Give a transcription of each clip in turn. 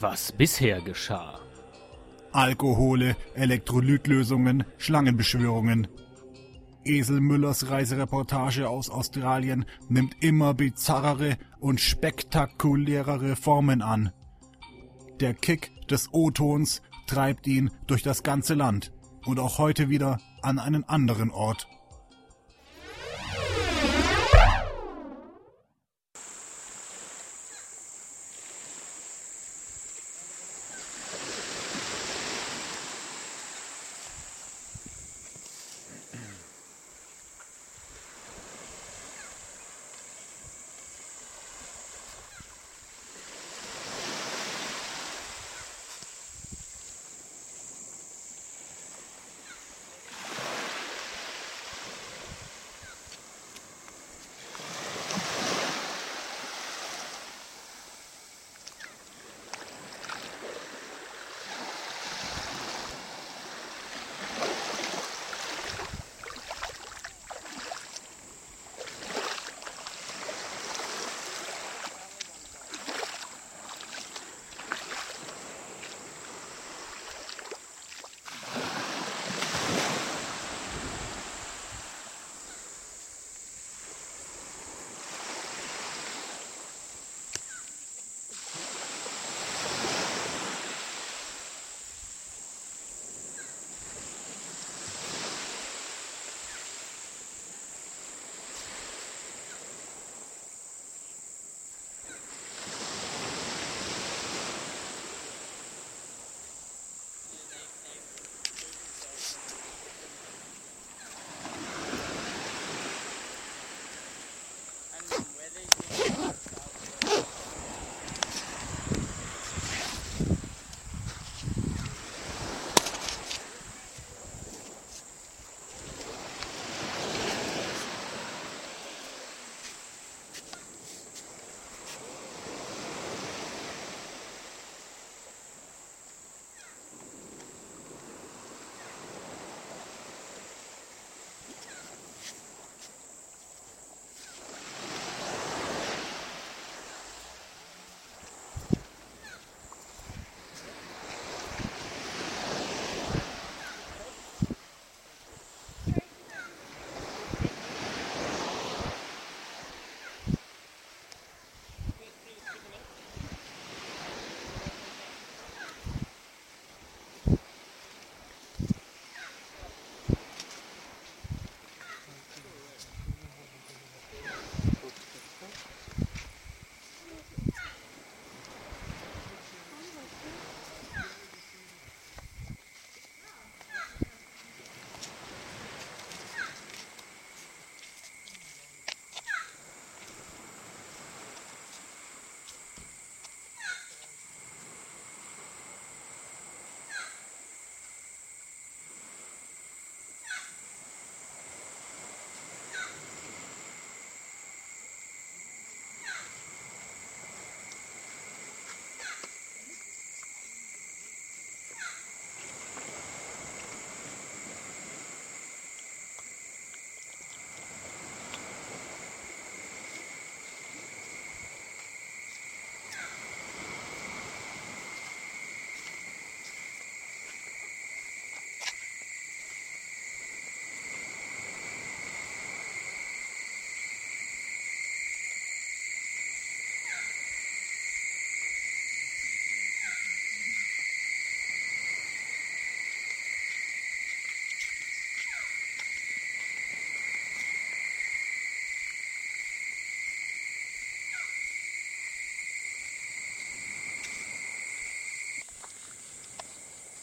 was bisher geschah. Alkohole, Elektrolytlösungen, Schlangenbeschwörungen. Esel Müllers Reisereportage aus Australien nimmt immer bizarrere und spektakulärere Formen an. Der Kick des O-Tons treibt ihn durch das ganze Land und auch heute wieder an einen anderen Ort.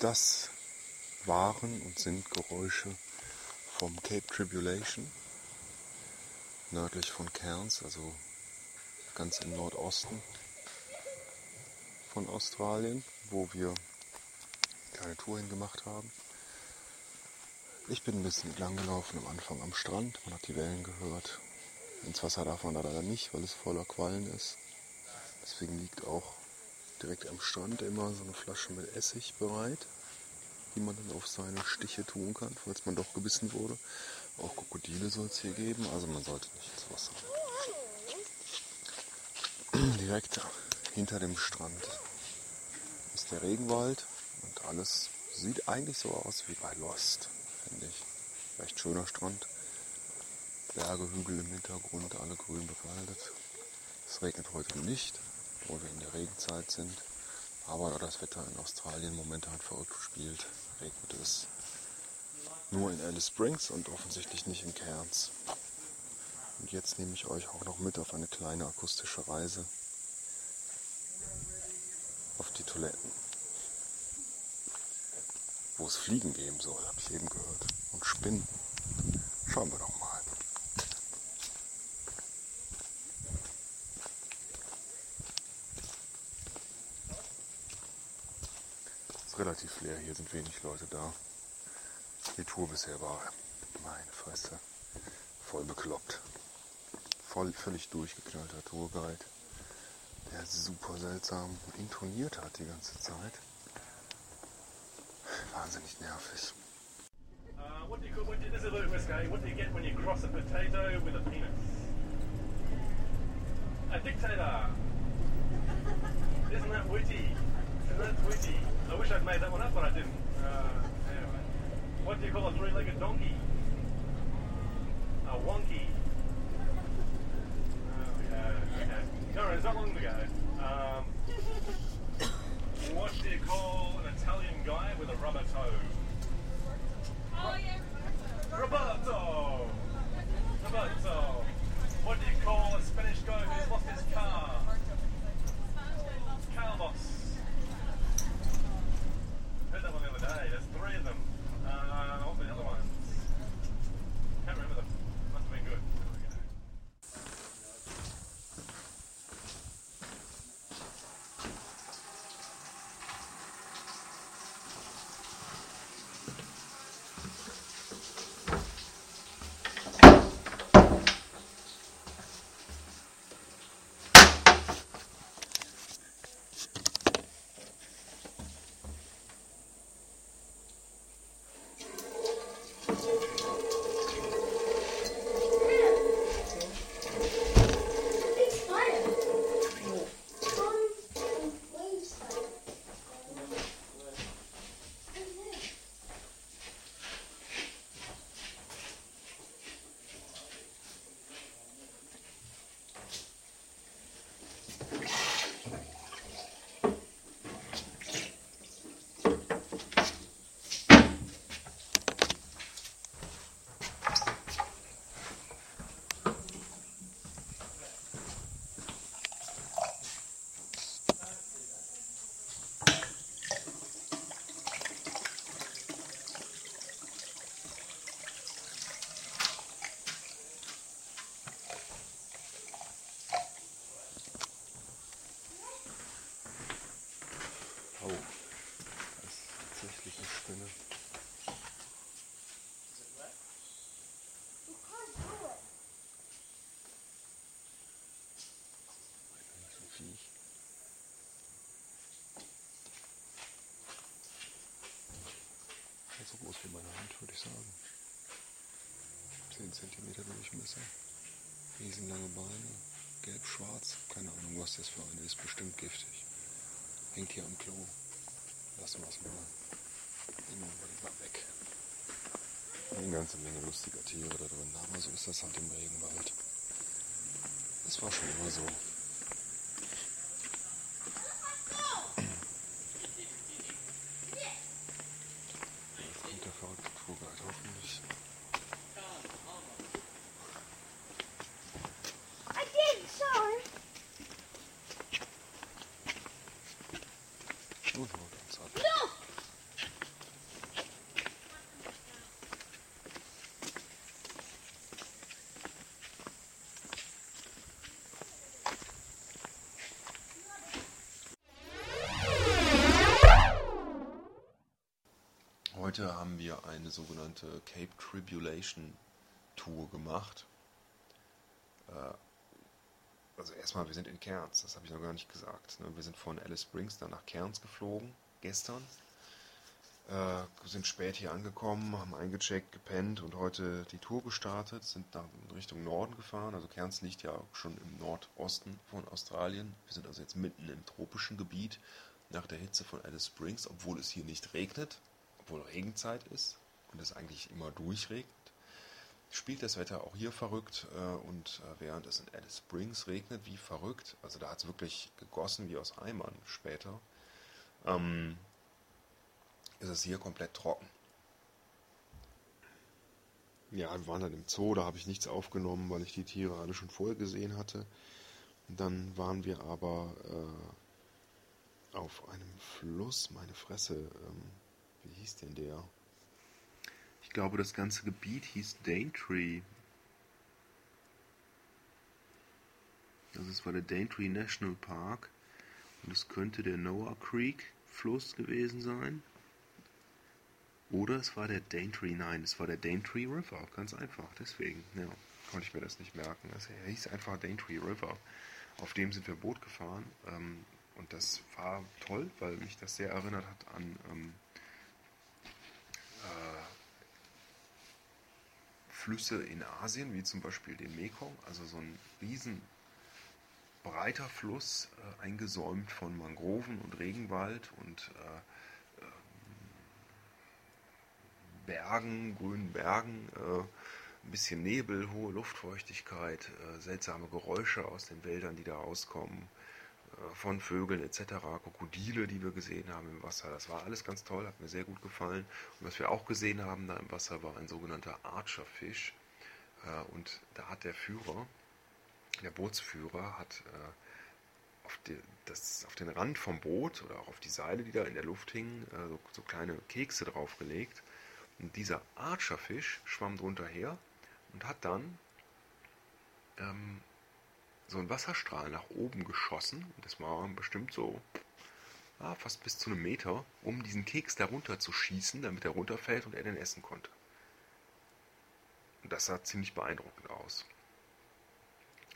Das waren und sind Geräusche vom Cape Tribulation, nördlich von Cairns, also ganz im Nordosten von Australien, wo wir keine Tour hingemacht haben. Ich bin ein bisschen entlang gelaufen am Anfang am Strand, man hat die Wellen gehört. Ins Wasser darf man da leider nicht, weil es voller Quallen ist. Deswegen liegt auch direkt am Strand immer so eine Flasche mit Essig bereit, die man dann auf seine Stiche tun kann, falls man doch gebissen wurde. Auch Krokodile soll es hier geben, also man sollte nicht ins Wasser. Direkt hinter dem Strand ist der Regenwald und alles sieht eigentlich so aus wie bei Lost, finde ich. Recht schöner Strand. Berge, Hügel im Hintergrund, alle grün bewaldet. Es regnet heute nicht, obwohl wir in der Regenzeit sind. Aber da das Wetter in Australien momentan verrückt spielt, regnet es nur in Alice Springs und offensichtlich nicht in Cairns. Und jetzt nehme ich euch auch noch mit auf eine kleine akustische Reise auf die Toiletten. Wo es Fliegen geben soll, habe ich eben gehört. Und Spinnen. Schauen wir doch mal. Es ist relativ leer, hier sind wenig Leute da. Die Tour bisher war, meine Fresse, voll bekloppt. Voll, völlig durchgeknallter Tourguide, der super seltsam intoniert hat die ganze Zeit. Wahnsinnig nervig. Uh, what do you what do this is a risque. What do potato with a penis? A dictator. Isn't that witty? Isn't that witty? I wish I'd made that one up, but I didn't. Uh, anyway. What do you call a three-legged donkey? A wonky. Oh, yeah, okay. No, it's not long ago. Um, what do you call sagen. 10 cm Durchmesser. Riesenlange Beine. Gelb-schwarz. Keine Ahnung, was das für eine ist. Bestimmt giftig. Hängt hier am Klo. Lassen wir es mal. Wir lieber weg. Eine ganze Menge lustiger Tiere da drin. Aber so ist das halt im Regenwald. Das war schon immer so. Jetzt kommt der verrückte Tourguide hoffentlich. I did, sorry. Und holt uns ab. No! Heute haben wir eine sogenannte Cape Tribulation Tour gemacht. Äh, Also erstmal, wir sind in Cairns, das habe ich noch gar nicht gesagt. ne? Wir sind von Alice Springs dann nach Cairns geflogen, gestern. Äh, sind spät hier angekommen, haben eingecheckt, gepennt und heute die Tour gestartet, sind in Richtung Norden gefahren. Also Cairns liegt ja schon im Nordosten von Australien. Wir sind also jetzt mitten im tropischen Gebiet nach der Hitze von Alice Springs, obwohl es hier nicht regnet, obwohl Regenzeit ist und es eigentlich immer durchregnet, spielt das Wetter auch hier verrückt äh, und äh, während es in Alice Springs regnet, wie verrückt, also da hat es wirklich gegossen wie aus Eimern später, ähm, ist es hier komplett trocken. Ja, wir waren dann im Zoo, da habe ich nichts aufgenommen, weil ich die Tiere alle schon vorher gesehen hatte. Dann waren wir aber äh, auf einem Fluss, meine Fresse, ähm, wie hieß denn der? Ich glaube, das ganze Gebiet hieß Daintree. Also es war der Daintree National Park und es könnte der Noah Creek Fluss gewesen sein. Oder es war der Daintree, nein, es war der Daintree River, ganz einfach, deswegen, ja, konnte ich mir das nicht merken. Es hieß einfach Daintree River. Auf dem sind wir Boot gefahren ähm, und das war toll, weil mich das sehr erinnert hat an ähm, äh, Flüsse in Asien, wie zum Beispiel den Mekong, also so ein riesen breiter Fluss, äh, eingesäumt von Mangroven und Regenwald und äh, Bergen, grünen Bergen, äh, ein bisschen Nebel, hohe Luftfeuchtigkeit, äh, seltsame Geräusche aus den Wäldern, die da rauskommen, äh, von Vögeln etc., Krokodile, die wir gesehen haben im Wasser. Das war alles ganz toll, hat mir sehr gut gefallen. Und was wir auch gesehen haben da im Wasser war ein sogenannter Archerfisch. Äh, und da hat der Führer, der Bootsführer, hat äh, auf, die, das, auf den Rand vom Boot oder auch auf die Seile, die da in der Luft hingen, äh, so, so kleine Kekse draufgelegt. Und dieser Archerfisch schwamm drunter her und hat dann ähm, so einen Wasserstrahl nach oben geschossen. Das war bestimmt so ja, fast bis zu einem Meter, um diesen Keks darunter zu schießen, damit er runterfällt und er den essen konnte. Und das sah ziemlich beeindruckend aus.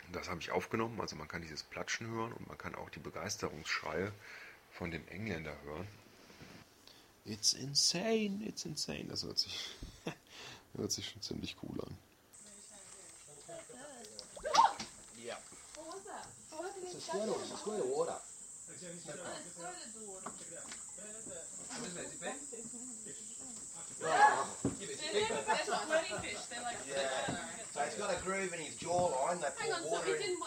Und das habe ich aufgenommen, also man kann dieses Platschen hören und man kann auch die Begeisterungsschreie von dem Engländer hören. It's insane, it's insane. Das hört sich, hört sich schon ziemlich cool an. It's a squirt, it's a squirt of water. So he's got a groove in his jawline. They Hang water in. didn't.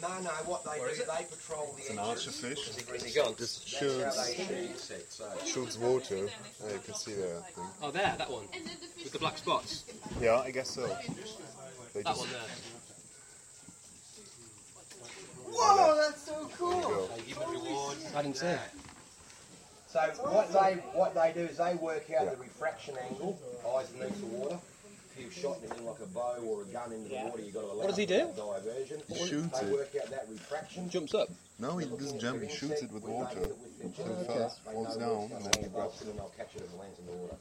No, no. What they do, they patrol the an archerfish. Is he gone? This That's how they shoot. So shoots water. Yeah, you can see that thing. Oh, there, that one. Fish With the black spots. Yeah, I guess so. They That just one there. Cool. I didn't see it. So what they what they do is they work out the refraction angle, eyes beneath the water. If you've shot anything like a bow or a gun into the water, you've got to allow What does he do? diversion. He shoots they it. work out that refraction. Jumps up. No, he doesn't jump. He shoots it with water. So it falls, down and then he grabs it. and they'll catch it and lands in the water.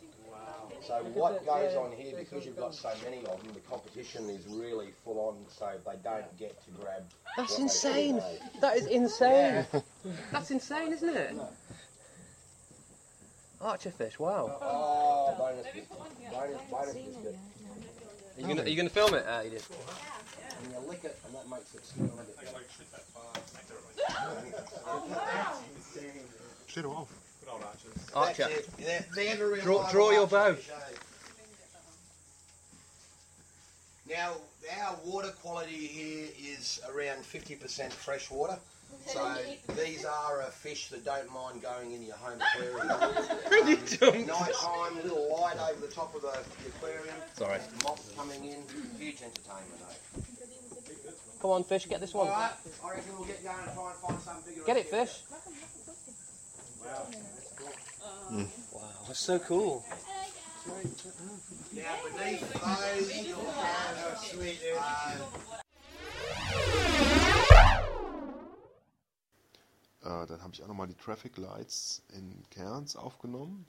So what goes on here, because you've got so many of them, the competition is really full on, so they don't get to grab. That's insane. should. That is insane. That's insane, isn't it? Archerfish, wow. Oh, bonus biscuit. Bonus, bonus biscuit. Are you gonna, are you gonna film it? Uh, you did. And you lick it, and that makes it smell a bit better. Shit off. Archer. That's. They're, they're Draw- draw your archers bow. Now, our water quality here is around 50% fresh water. So these are a fish that don't mind going in your home aquarium. Um, Night time, little light over the top of the, the aquarium. Sorry. Moths coming in. Huge entertainment, eh? Come on, fish, get this one. Alright, I reckon we'll get going and try and find something bigger. Get it, fish. Wow, that's so cool. Now, beneath those, you'll have sweet Äh, dann habe ich auch nochmal die Traffic Lights in Cairns aufgenommen.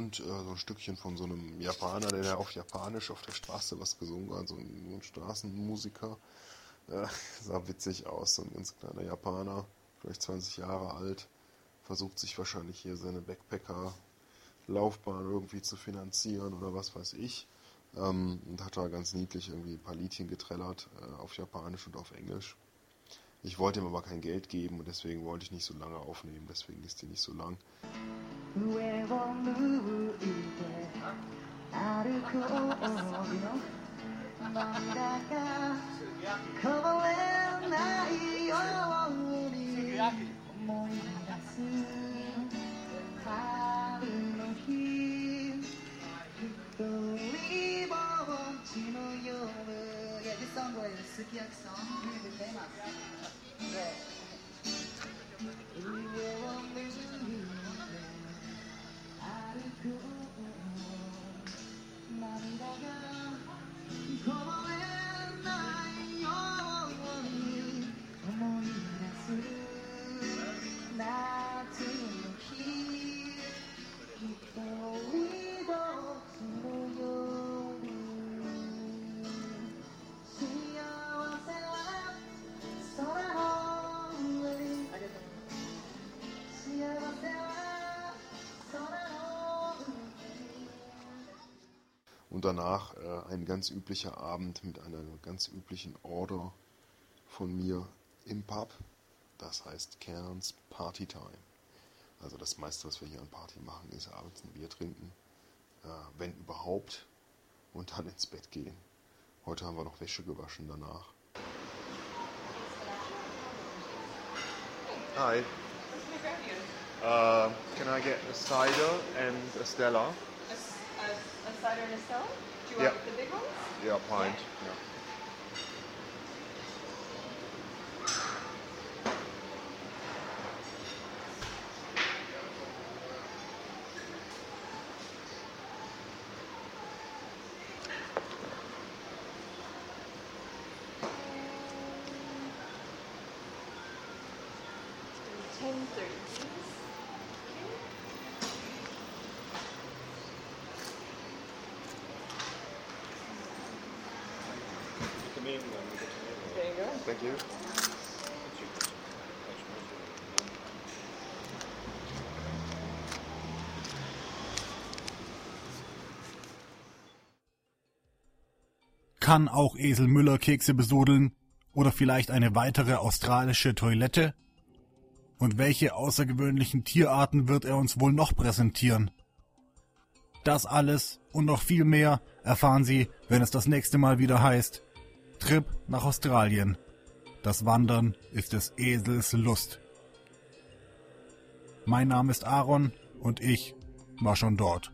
Und äh, so ein Stückchen von so einem Japaner, der auf Japanisch auf der Straße was gesungen hat, so ein, so ein Straßenmusiker. Äh, sah witzig aus, so ein ganz kleiner Japaner, vielleicht 20 Jahre alt, versucht sich wahrscheinlich hier seine Backpacker-Laufbahn irgendwie zu finanzieren oder was weiß ich. Ähm, und hat da ganz niedlich irgendwie ein paar Liedchen getrellert äh, auf Japanisch und auf Englisch. Ich wollte ihm aber kein Geld geben und deswegen wollte ich nicht so lange aufnehmen, deswegen ist die nicht so lang. song was Sukiyaki song, really famous. Yeah. 上を向いて歩く涙 Und danach äh, ein ganz üblicher Abend mit einer ganz üblichen Order von mir im Pub. Das heißt Cairns Party Time. Also das meiste, was wir hier an Party machen, ist abends ein Bier trinken, äh, wenn überhaupt, und dann ins Bett gehen. Heute haben wir noch Wäsche gewaschen danach. Hi. Uh, can I get a cider and a Stella? A, a, a cider and a Stella? Do you Yeah. want the big ones? Yeah, pint. Yeah. Ten Thank you. Kann auch Esel Müller Kekse besudeln? Oder vielleicht eine weitere australische Toilette? Und welche außergewöhnlichen Tierarten wird er uns wohl noch präsentieren? Das alles und noch viel mehr erfahren Sie, wenn es das nächste Mal wieder heißt Trip nach Australien. Das Wandern ist des Esels Lust. Mein Name ist Aaron und ich war schon dort.